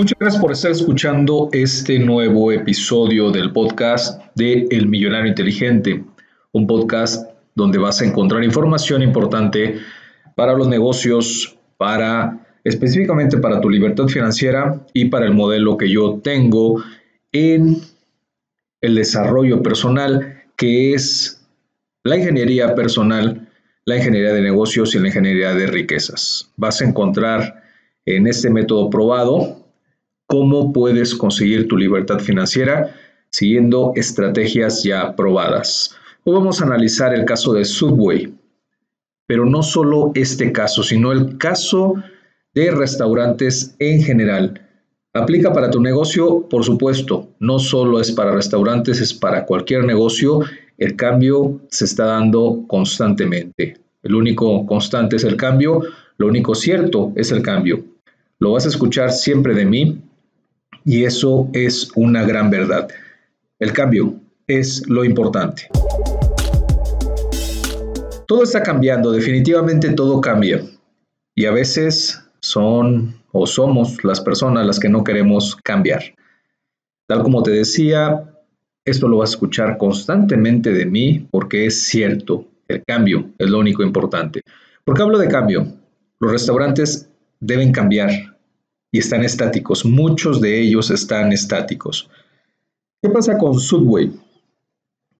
Muchas gracias por estar escuchando este nuevo episodio del podcast de El Millonario Inteligente, un podcast donde vas a encontrar información importante para los negocios, para específicamente para tu libertad financiera y para el modelo que yo tengo en el desarrollo personal, que es la ingeniería personal, la ingeniería de negocios y la ingeniería de riquezas. Vas a encontrar en este método probado cómo puedes conseguir tu libertad financiera siguiendo estrategias ya probadas. Hoy vamos a analizar el caso de Subway, pero no solo este caso, sino el caso de restaurantes en general. Aplica para tu negocio, por supuesto, no solo es para restaurantes, es para cualquier negocio. El cambio se está dando constantemente. El único constante es el cambio, lo único cierto es el cambio. Lo vas a escuchar siempre de mí y eso es una gran verdad. El cambio es lo importante. Todo está cambiando, definitivamente todo cambia. Y a veces son o somos las personas las que no queremos cambiar. Tal como te decía, esto lo vas a escuchar constantemente de mí porque es cierto, el cambio es lo único importante. ¿Por qué hablo de cambio? Los restaurantes deben cambiar, y están estáticos. Muchos de ellos están estáticos. ¿Qué pasa con Subway?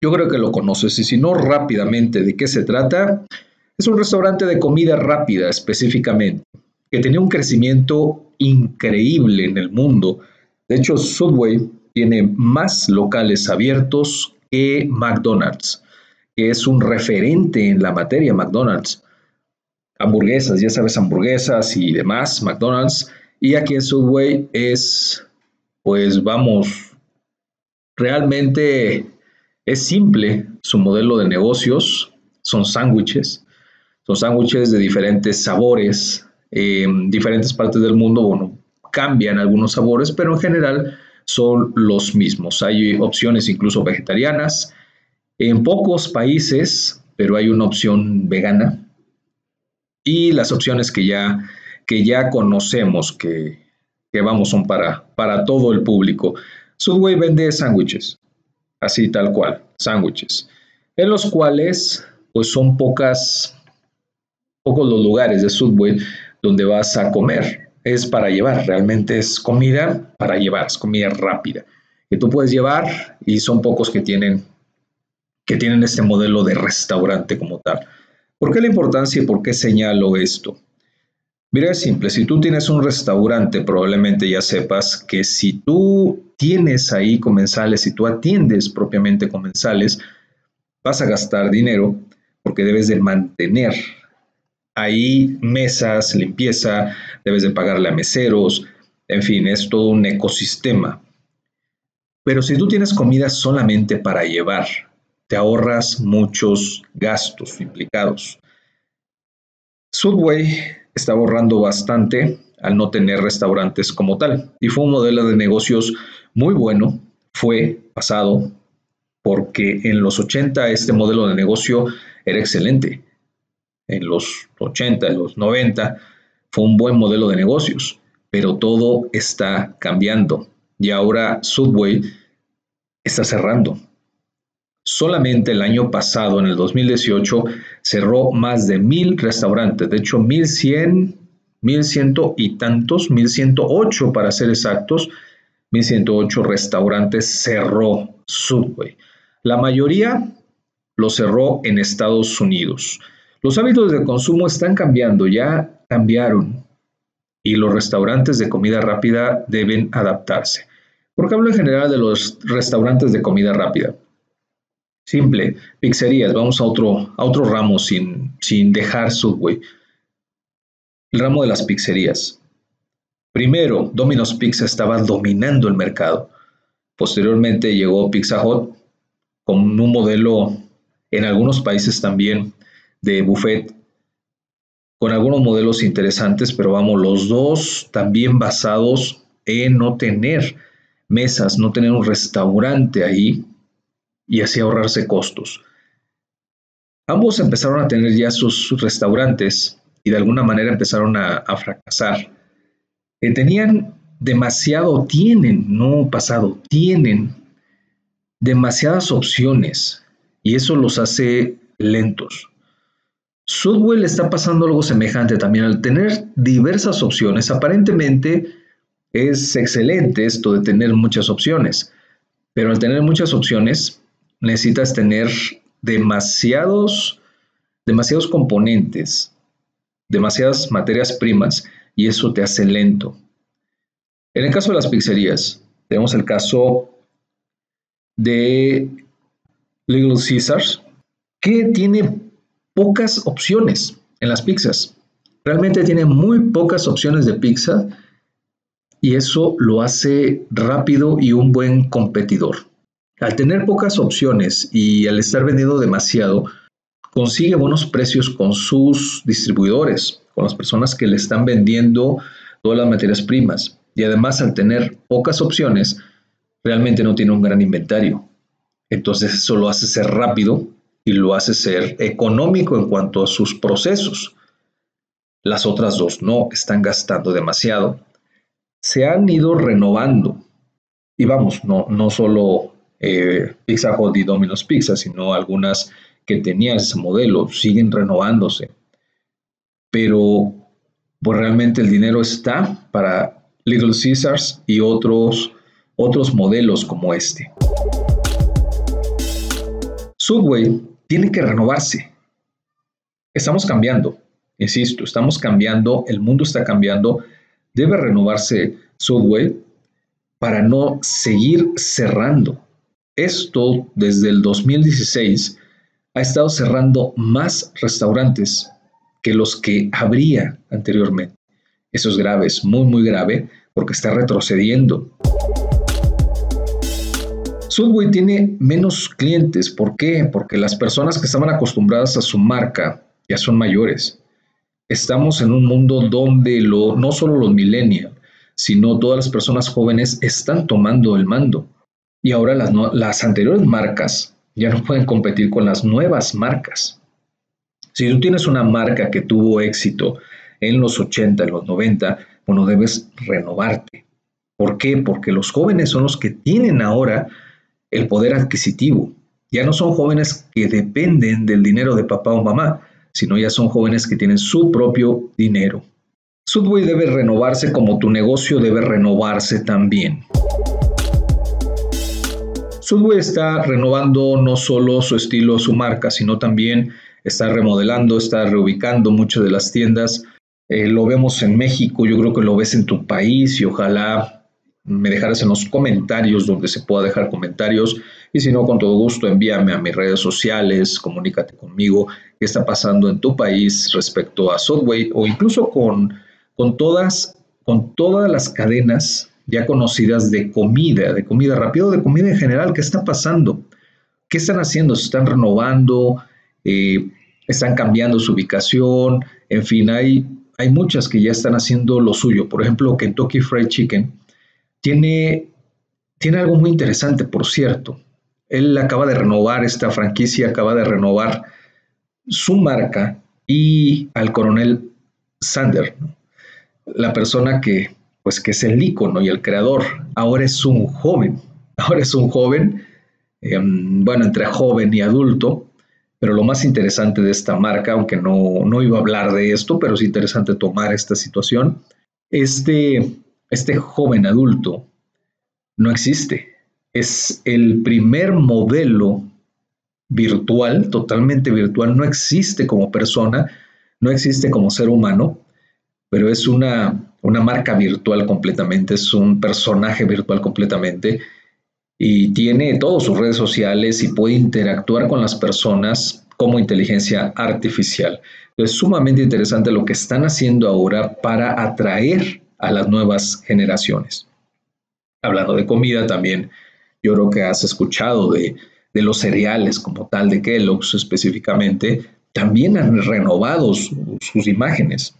Yo creo que lo conoces y si no rápidamente de qué se trata, es un restaurante de comida rápida específicamente, que tenía un crecimiento increíble en el mundo. De hecho, Subway tiene más locales abiertos que McDonald's, que es un referente en la materia McDonald's. Hamburguesas, ya sabes, hamburguesas y demás, McDonald's y aquí en Subway es, pues vamos, realmente es simple su modelo de negocios, son sándwiches, son sándwiches de diferentes sabores, en diferentes partes del mundo, bueno, cambian algunos sabores, pero en general son los mismos. Hay opciones incluso vegetarianas. En pocos países, pero hay una opción vegana. Y las opciones que ya que ya conocemos que, vamos, son para, para todo el público. Subway vende sándwiches, así tal cual, sándwiches, en los cuales pues son pocas, pocos los lugares de Subway donde vas a comer. Es para llevar, realmente es comida para llevar, es comida rápida que tú puedes llevar y son pocos que tienen que tienen este modelo de restaurante como tal. ¿Por qué la importancia y por qué señalo esto? Mira, es simple, si tú tienes un restaurante, probablemente ya sepas que si tú tienes ahí comensales, si tú atiendes propiamente comensales, vas a gastar dinero porque debes de mantener ahí mesas, limpieza, debes de pagarle a meseros, en fin, es todo un ecosistema. Pero si tú tienes comida solamente para llevar, te ahorras muchos gastos implicados. Subway está ahorrando bastante al no tener restaurantes como tal. Y fue un modelo de negocios muy bueno, fue pasado, porque en los 80 este modelo de negocio era excelente. En los 80, en los 90 fue un buen modelo de negocios, pero todo está cambiando. Y ahora Subway está cerrando. Solamente el año pasado, en el 2018, cerró más de mil restaurantes, de hecho, mil cien, mil ciento y tantos, mil ciento ocho para ser exactos, mil ciento ocho restaurantes cerró Subway. La mayoría lo cerró en Estados Unidos. Los hábitos de consumo están cambiando, ya cambiaron, y los restaurantes de comida rápida deben adaptarse. ¿Por qué hablo en general de los restaurantes de comida rápida? Simple, pizzerías, vamos a otro, a otro ramo sin, sin dejar Subway. El ramo de las pizzerías. Primero, Domino's Pizza estaba dominando el mercado. Posteriormente llegó Pizza Hut con un modelo en algunos países también de buffet, con algunos modelos interesantes, pero vamos, los dos también basados en no tener mesas, no tener un restaurante ahí y así ahorrarse costos. Ambos empezaron a tener ya sus, restaurantes y de alguna manera empezaron a, fracasar. Eh, tenían demasiado, tienen, no pasado, tienen demasiadas opciones y eso los hace lentos. Subway le está pasando algo semejante también al tener diversas opciones. Aparentemente es excelente esto de tener muchas opciones, pero al tener muchas opciones necesitas tener demasiados, demasiados componentes, demasiadas materias primas y eso te hace lento. En el caso de las pizzerías, tenemos el caso de Little Caesars, que tiene pocas opciones en las pizzas. Realmente tiene muy pocas opciones de pizza y eso lo hace rápido y un buen competidor. Al tener pocas opciones y al estar vendiendo demasiado, consigue buenos precios con sus distribuidores, con las personas que le están vendiendo todas las materias primas. Y además al tener pocas opciones, realmente no tiene un gran inventario. Entonces eso lo hace ser rápido y lo hace ser económico en cuanto a sus procesos. Las otras dos no están gastando demasiado. Se han ido renovando. Y vamos, no, no solo eh, Pizza Hut y Domino's Pizza, sino algunas que tenían ese modelo, siguen renovándose. Pero pues realmente el dinero está para Little Caesars y otros, otros modelos como este. Subway tiene que renovarse. Estamos cambiando, insisto, estamos cambiando, el mundo está cambiando, debe renovarse Subway para no seguir cerrando. Esto desde el 2016 ha estado cerrando más restaurantes que los que habría anteriormente. Eso es grave, es muy, muy grave porque está retrocediendo. Subway tiene menos clientes. ¿Por qué? Porque las personas que estaban acostumbradas a su marca ya son mayores. Estamos en un mundo donde lo, no solo los millennials, sino todas las personas jóvenes están tomando el mando. Y ahora las, anteriores marcas ya no pueden competir con las nuevas marcas. Si tú tienes una marca que tuvo éxito en los 80, en los 90, bueno, debes renovarte. ¿Por qué? Porque los jóvenes son los que tienen ahora el poder adquisitivo. Ya no son jóvenes que dependen del dinero de papá o mamá, sino ya son jóvenes que tienen su propio dinero. Subway debe renovarse como tu negocio debe renovarse también. Subway está renovando no solo su estilo, su marca, sino también está remodelando, está reubicando muchas de las tiendas. Eh, lo vemos en México, yo creo que lo ves en tu país y ojalá me dejaras en los comentarios donde se pueda dejar comentarios y si no, con todo gusto envíame a mis redes sociales, comunícate conmigo qué está pasando en tu país respecto a Subway o incluso con, con, todas, con todas las cadenas ya conocidas de comida, de comida rápida o de comida en general, ¿qué está pasando? ¿Qué están haciendo? ¿Se están renovando? Eh, ¿Están cambiando su ubicación? En fin, hay, hay muchas que ya están haciendo lo suyo. Por ejemplo, Kentucky Fried Chicken tiene, tiene algo muy interesante, por cierto. Él acaba de renovar esta franquicia, acaba de renovar su marca y al coronel Sander, la persona que, pues, que es el ícono y el creador, ahora es un joven, ahora es un joven, em, bueno, entre joven y adulto, pero lo más interesante de esta marca, aunque no, no iba a hablar de esto, pero es interesante tomar esta situación, este, este joven adulto no existe. Es el primer modelo virtual, totalmente virtual, no existe como persona, no existe como ser humano, pero es una, una marca virtual completamente, es un personaje virtual completamente y tiene todas sus redes sociales y puede interactuar con las personas como inteligencia artificial. Es sumamente interesante lo que están haciendo ahora para atraer a las nuevas generaciones. Hablando de comida también, yo creo que has escuchado de, los cereales como tal de Kellogg's específicamente, también han renovado sus imágenes.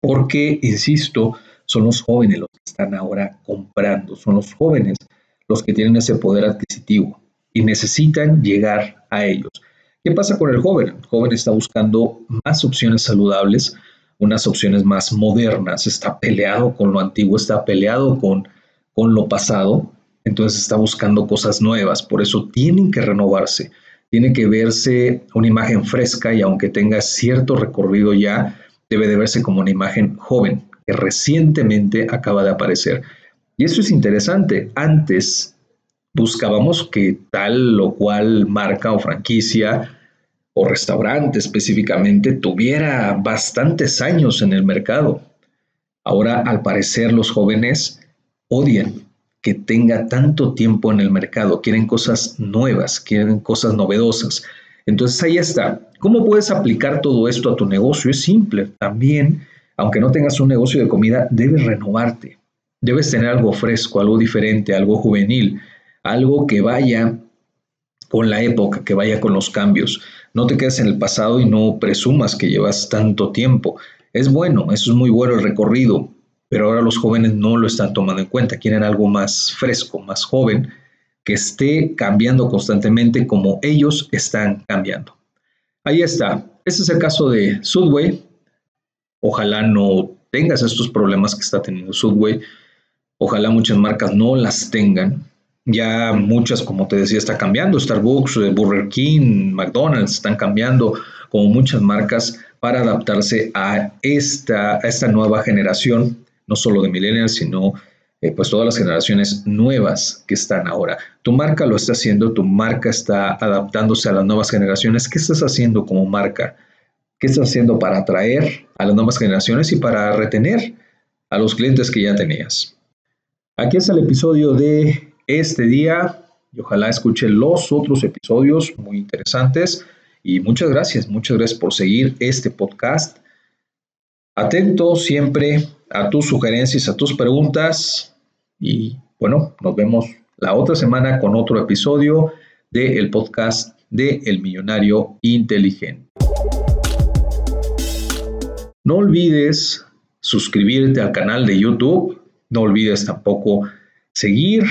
Porque, insisto, son los jóvenes los que están ahora comprando, son los jóvenes los que tienen ese poder adquisitivo y necesitan llegar a ellos. ¿Qué pasa con el joven? El joven está buscando más opciones saludables, unas opciones más modernas, está peleado con lo antiguo, está peleado con, con lo pasado, entonces está buscando cosas nuevas, por eso tienen que renovarse, tiene que verse una imagen fresca y aunque tenga cierto recorrido ya, debe de verse como una imagen joven, que recientemente acaba de aparecer. Y eso es interesante, antes buscábamos que tal o cual marca o franquicia o restaurante específicamente tuviera bastantes años en el mercado. Ahora, al parecer, los jóvenes odian que tenga tanto tiempo en el mercado, quieren cosas nuevas, quieren cosas novedosas. Entonces ahí está. ¿Cómo puedes aplicar todo esto a tu negocio? Es simple. También, aunque no tengas un negocio de comida, debes renovarte. Debes tener algo fresco, algo diferente, algo juvenil, algo que vaya con la época, que vaya con los cambios. No te quedes en el pasado y no presumas que llevas tanto tiempo. Es bueno, eso es muy bueno el recorrido, pero ahora los jóvenes no lo están tomando en cuenta, quieren algo más fresco, más joven, que esté cambiando constantemente como ellos están cambiando. Ahí está. Este es el caso de Subway. Ojalá no tengas estos problemas que está teniendo Subway. Ojalá muchas marcas no las tengan. Ya muchas, como te decía, está cambiando. Starbucks, eh, Burger King, McDonald's están cambiando como muchas marcas para adaptarse a esta, a esta nueva generación, no solo de millennials, sino eh, pues todas las generaciones nuevas que están ahora. Tu marca lo está haciendo, tu marca está adaptándose a las nuevas generaciones. ¿Qué estás haciendo como marca? ¿Qué estás haciendo para atraer a las nuevas generaciones y para retener a los clientes que ya tenías? Aquí es el episodio de este día y ojalá escuche los otros episodios muy interesantes. Y muchas gracias, muchas gracias por seguir este podcast. Atento siempre a tus sugerencias, a tus preguntas. Y bueno, nos vemos la otra semana con otro episodio del podcast de El Millonario Inteligente. No olvides suscribirte al canal de YouTube. No olvides tampoco seguir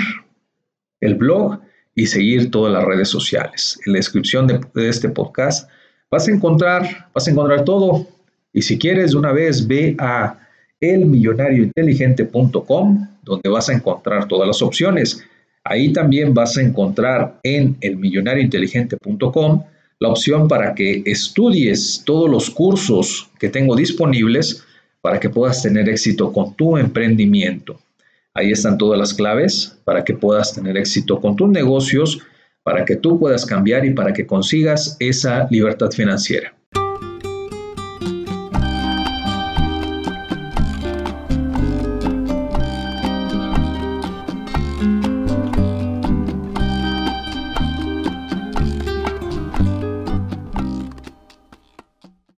el blog y seguir todas las redes sociales. En la descripción de, este podcast vas a encontrar, vas a encontrar todo. Y si quieres, de una vez ve a elmillonariointeligente.com, donde vas a encontrar todas las opciones. Ahí también vas a encontrar en elmillonariointeligente.com la opción para que estudies todos los cursos que tengo disponibles para que puedas tener éxito con tu emprendimiento. Ahí están todas las claves para que puedas tener éxito con tus negocios, para que tú puedas cambiar y para que consigas esa libertad financiera.